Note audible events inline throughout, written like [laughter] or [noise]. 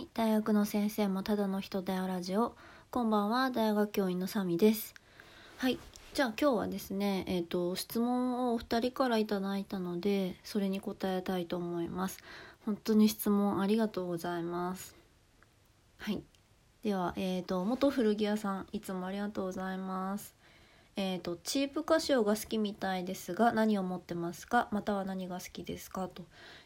い、大学の先生もただの人だよラジオ。こんばんは、大学教員のサミです。はい、じゃあ今日はですね、えっ、と質問をお二人からいただいたので、それに答えたいと思います。本当に質問ありがとうございます。はい、ではえっ、と元古着屋さんいつもありがとうございます。えっ、とチープカシオが好きみたいですが何を持ってますか？または何が好きですか？と。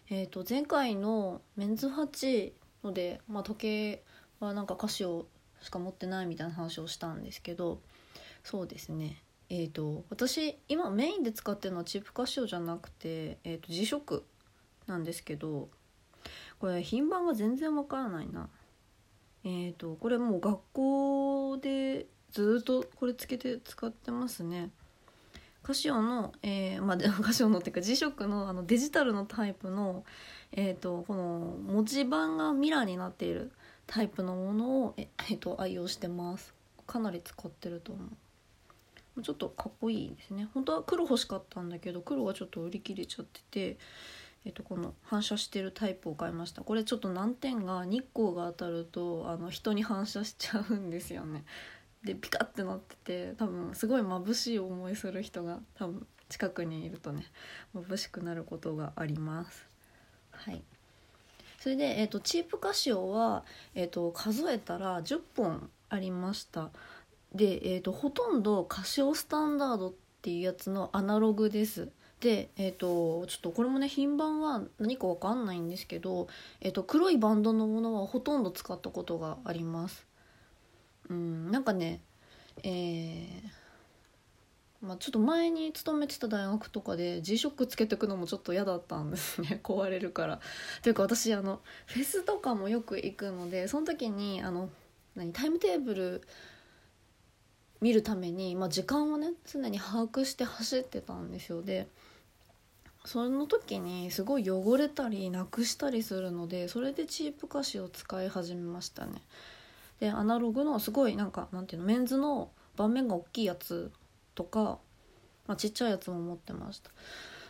えー、と前回のメンズ8ので、まあ、時計はなんかカシオしか持ってないみたいな話をしたんですけどそうですね。えー、と私今メインで使ってるのはチープカシオじゃなくて、えー、と G ショックなんですけどこれ品番が全然わからないな。えー、とこれもう学校でずっとこれつけて使ってますね。カシオの、えーまあ、カシオのっていうか G ショックのあのデジタルのタイプの、えー、とこの文字盤がミラーになっているタイプのものを、ええー、と愛用してます。かなり使ってると思う。ちょっとかっこいいですね。本当は黒欲しかったんだけど黒がちょっと売り切れちゃってて、えー、とこの反射してるタイプを買いました。これちょっと難点が日光が当たるとあの人に反射しちゃうんですよね。でピカってなってて多分すごい眩しい思いする人が多分近くにいるとね眩しくなることがあります。はい。それで、えーと、チープカシオは、えーと、数えたら10本ありました。で、えーと、ほとんどカシオスタンダードっていうやつのアナログです。で、えー、とちょっとこれもね品番は何か分かんないんですけど、えー、と黒いバンドのものはほとんど使ったことがあります。うんなんかねえー、まあ、ちょっと前に勤めてた大学とかで G ショックつけてくのもちょっと嫌だったんですね [laughs] 壊れるから。というか私あのフェスとかもよく行くのでその時にあの何タイムテーブル見るために、まあ、時間をね常に把握して走ってたんですよでその時にすごい汚れたりなくしたりするのでそれでチープ菓子を使い始めましたね。でアナログのすごいなんかなんていうのメンズの盤面が大きいやつとか、まあ、ちっちゃいやつも持ってました。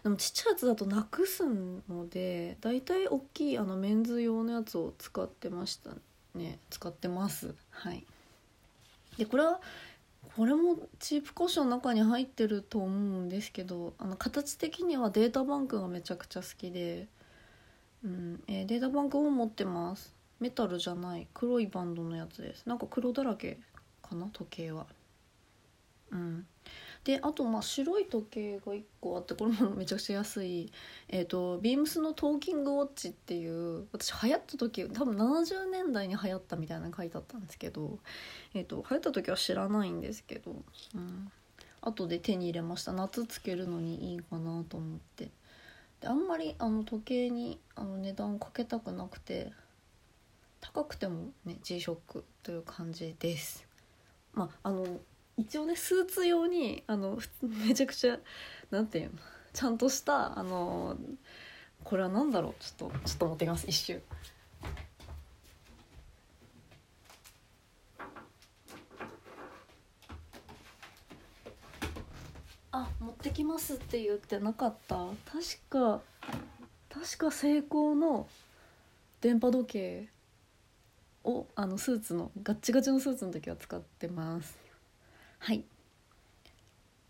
でもちっちゃいやつだとなくすのでだいたい大きいあのメンズ用のやつを使ってましたね。使ってます。はい。でこれはこれもチープコッションの中に入ってると思うんですけどあの形的にはデータバンクがめちゃくちゃ好きで、うんえー、データバンクを持ってます。メタルじゃない黒いバンドのやつです。なんか黒だらけかな時計は。うん。であとまあ白い時計が1個あってこれもめちゃくちゃ安い。えっ、ー、とビームスのトーキングウォッチっていう私流行った時多分70年代に流行ったみたいなの書いてあったんですけどえっ、ー、と流行った時は知らないんですけどうん。後で手に入れました。夏つけるのにいいかなと思って。であんまりあの時計にあの値段かけたくなくて高くてもね G ショックという感じです。まああの一応ねスーツ用にあの [laughs] めちゃくちゃなんていうのちゃんとしたあのこれは何だろうちょっとちょっと持ってきます一瞬。あ持ってきますって言ってなかった確か確か成功の電波時計をあのスーツのガッチガチのスーツの時は使ってます。はい。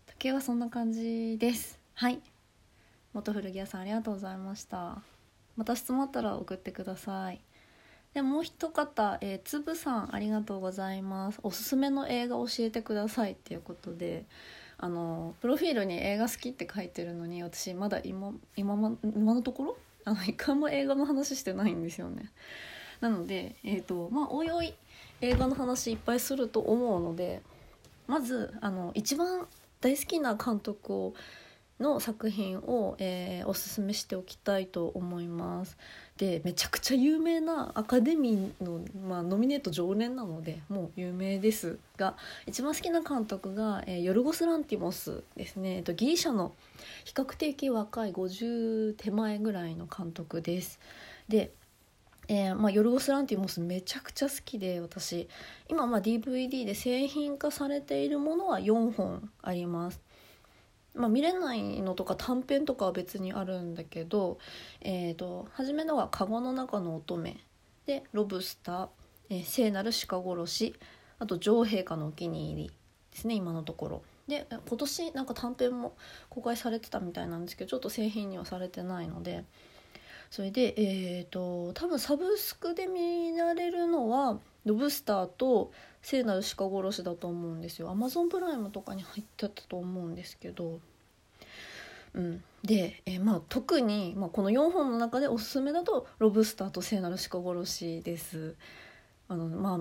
時計はそんな感じです。はい。元古着屋さんありがとうございました。また質問あったら送ってください。でもう一方、えー、つぶさんありがとうございます。おすすめの映画教えてくださいっていうことであのプロフィールに映画好きって書いてるのに私まだ今今今のところ？あの一回も映画の話してないんですよね。なので、えーとまあ、おいおい映画の話いっぱいすると思うのでまずあの一番大好きな監督をの作品を、えー、おすすめしておきたいと思います。でめちゃくちゃ有名なアカデミーの、まあ、ノミネート常連なのでもう有名ですが一番好きな監督が、えー、ヨルゴス・ランティモスですね、えっと、ギリシャの比較的若い50手前ぐらいの監督です。でえーまあ、ヨルゴス・ランティモスめちゃくちゃ好きで私。今まあ DVD で製品化されているものは4本あります。まあ、見れないのとか短編とかは別にあるんだけど、えーと、初めのが「カゴの中の乙女」で「ロブスター」えー「聖なる鹿殺し」あと「女王陛下のお気に入り」ですね今のところ。で今年なんか短編も公開されてたみたいなんですけどちょっと製品にはされてないので。それでえっ、ー、と多分サブスクで見られるのは「ロブスター」と「聖なる鹿殺し」だと思うんですよ。アマゾンプライムとかに入ってたと思うんですけど。うん、で、えー、まあ、特に、まあ、この4本の中でおすすめだと「ロブスター」と「聖なる鹿殺し」です。あのまあ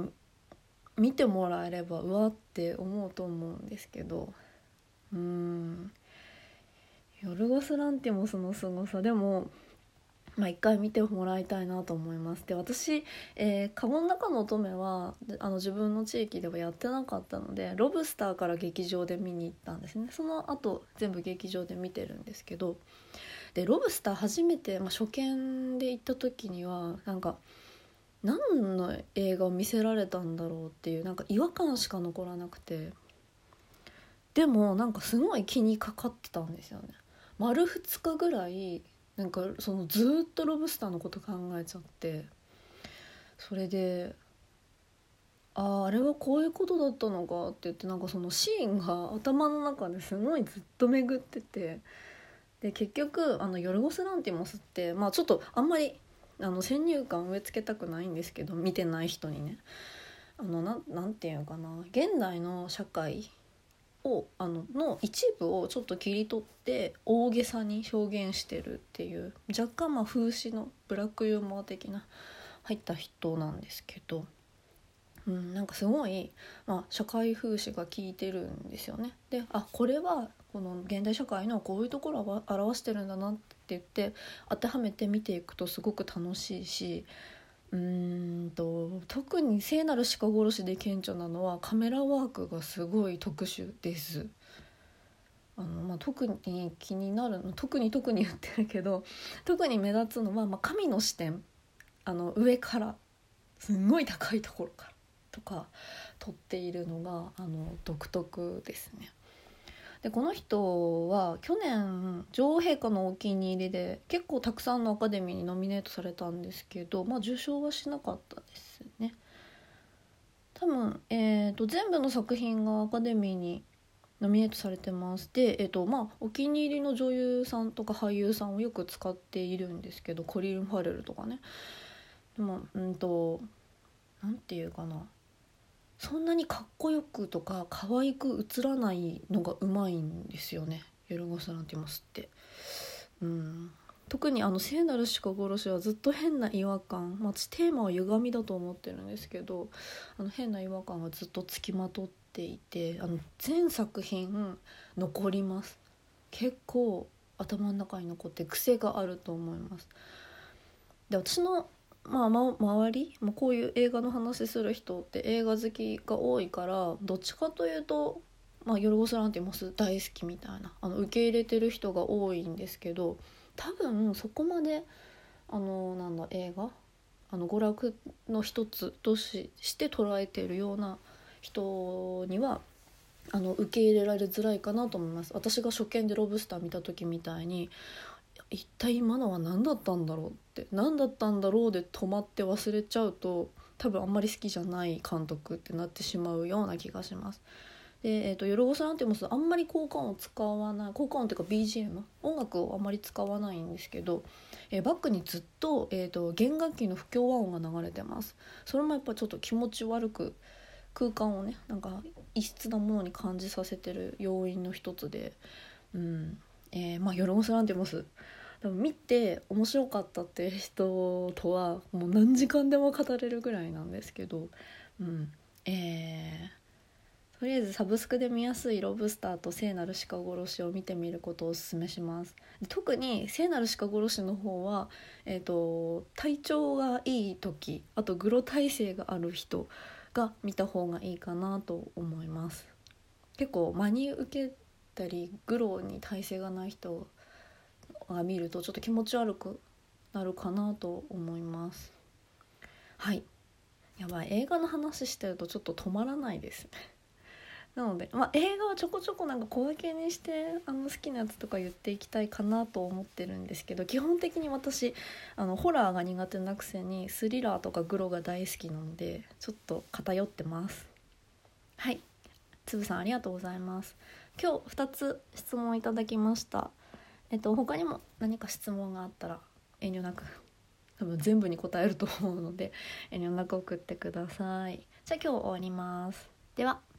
見てもらえればうわって思うと思うんですけどうんヨルゴス・ランティモスのすごさでもまあ、一回見てもらいたいなと思います。で私、えー、カゴの中の乙女はあの自分の地域ではやってなかったのでロブスターから劇場で見に行ったんですね。その後全部劇場で見てるんですけどでロブスター初めて、まあ、初見で行った時にはなんか何の映画を見せられたんだろうっていうなんか違和感しか残らなくて。でもなんかすごい気にかかってたんですよね。丸2日ぐらいなんかそのずっとロブスターのこと考えちゃってそれであああれはこういうことだったのかって言ってなんかそのシーンが頭の中ですごいずっと巡っててで結局あのヨルゴス・ランティモスってまあちょっとあんまりあの先入観植え付けたくないんですけど見てない人にね。あのななんていうのかな。現代の社会をあのの一部をちょっと切り取って大げさに表現してるっていう若干まあ風刺のブラックユーモア的な入った人なんですけど、うん、なんかすごい、まあ、社会風刺が効いてるんですよね。であこれはこの現代社会のこういうところを表してるんだなって言って当てはめて見ていくとすごく楽しいしうんと特に聖なる鹿殺しで顕著なのはカメラワークがすごい特殊です。あのまあ、特に気になるの特に特に言ってるけど [laughs] 特に目立つのは、まあ、神の視点あの上からすんごい高いところからとか撮っているのがあの独特ですね。でこの人は去年女王陛下のお気に入りで結構たくさんのアカデミーにノミネートされたんですけど、まあ、受賞はしなかったですね。多分、えーと、全部の作品がアカデミーにノミネートされてます。で、えーとまあ、お気に入りの女優さんとか俳優さんをよく使っているんですけどコリン・ファレルとかね。でもうんと何て言うかな。そんなにかっこよくとか可愛く映らないのがうまいんですよね。ヨルゴス・ランティモスって。うん。特にあの聖なる鹿殺しはずっと変な違和感、まあ、私テーマは歪みだと思ってるんですけどあの変な違和感がずっとつきまとっていてあの全作品残ります。結構頭の中に残って癖があると思います。で私のまあ、ま、周り、まあ、こういう映画の話する人って映画好きが多いからどっちかというと、まあ、ヨルゴス・ランティモス大好きみたいなあの受け入れてる人が多いんですけど多分そこまであのなんだ映画あの娯楽の一つとしして捉えているような人にはあの受け入れられづらいかなと思います。私が初見でロブスター見た時みたいに一体今のは何だったんだろうって何だったんだろうで止まって忘れちゃうと多分あんまり好きじゃない監督ってなってしまうような気がします。で、えーと、ヨルゴス・ランティモスあんまり効果音を使わない効果音っていうか BGM 音楽をあんまり使わないんですけど、えー、バックにずっと,、えーと、弦楽器の不協和音が流れてますそれもやっぱちょっと気持ち悪く空間をねなんか異質なものに感じさせてる要因の一つでうんえー、まあヨルゴス・ランティモス多分見て面白かったっていう人とはもう何時間でも語れるぐらいなんですけど、うん。えー、とりあえずサブスクで見やすいロブスターと聖なる鹿殺しを見てみることをおすすめします。特に聖なる鹿殺しの方は、えーと、体調がいい時あとグロ体勢がある人が見た方がいいかなと思います。結構真に受けたりグロに体勢がない人が見るとちょっと気持ち悪くなるかなと思います。はい。やばい。映画の話してるとちょっと止まらないですね。なので、まあ、映画はちょこちょこなんか小分けにしてあの好きなやつとか言っていきたいかなと思ってるんですけど基本的に私あのホラーが苦手なくせにスリラーとかグロが大好きなのでちょっと偏ってます。はい。つぶさんありがとうございます。今日2つ質問いただきました。えっと他にも何か質問があったら遠慮なく多分全部に答えると思うので遠慮なく送ってください。じゃあ今日終わります。では。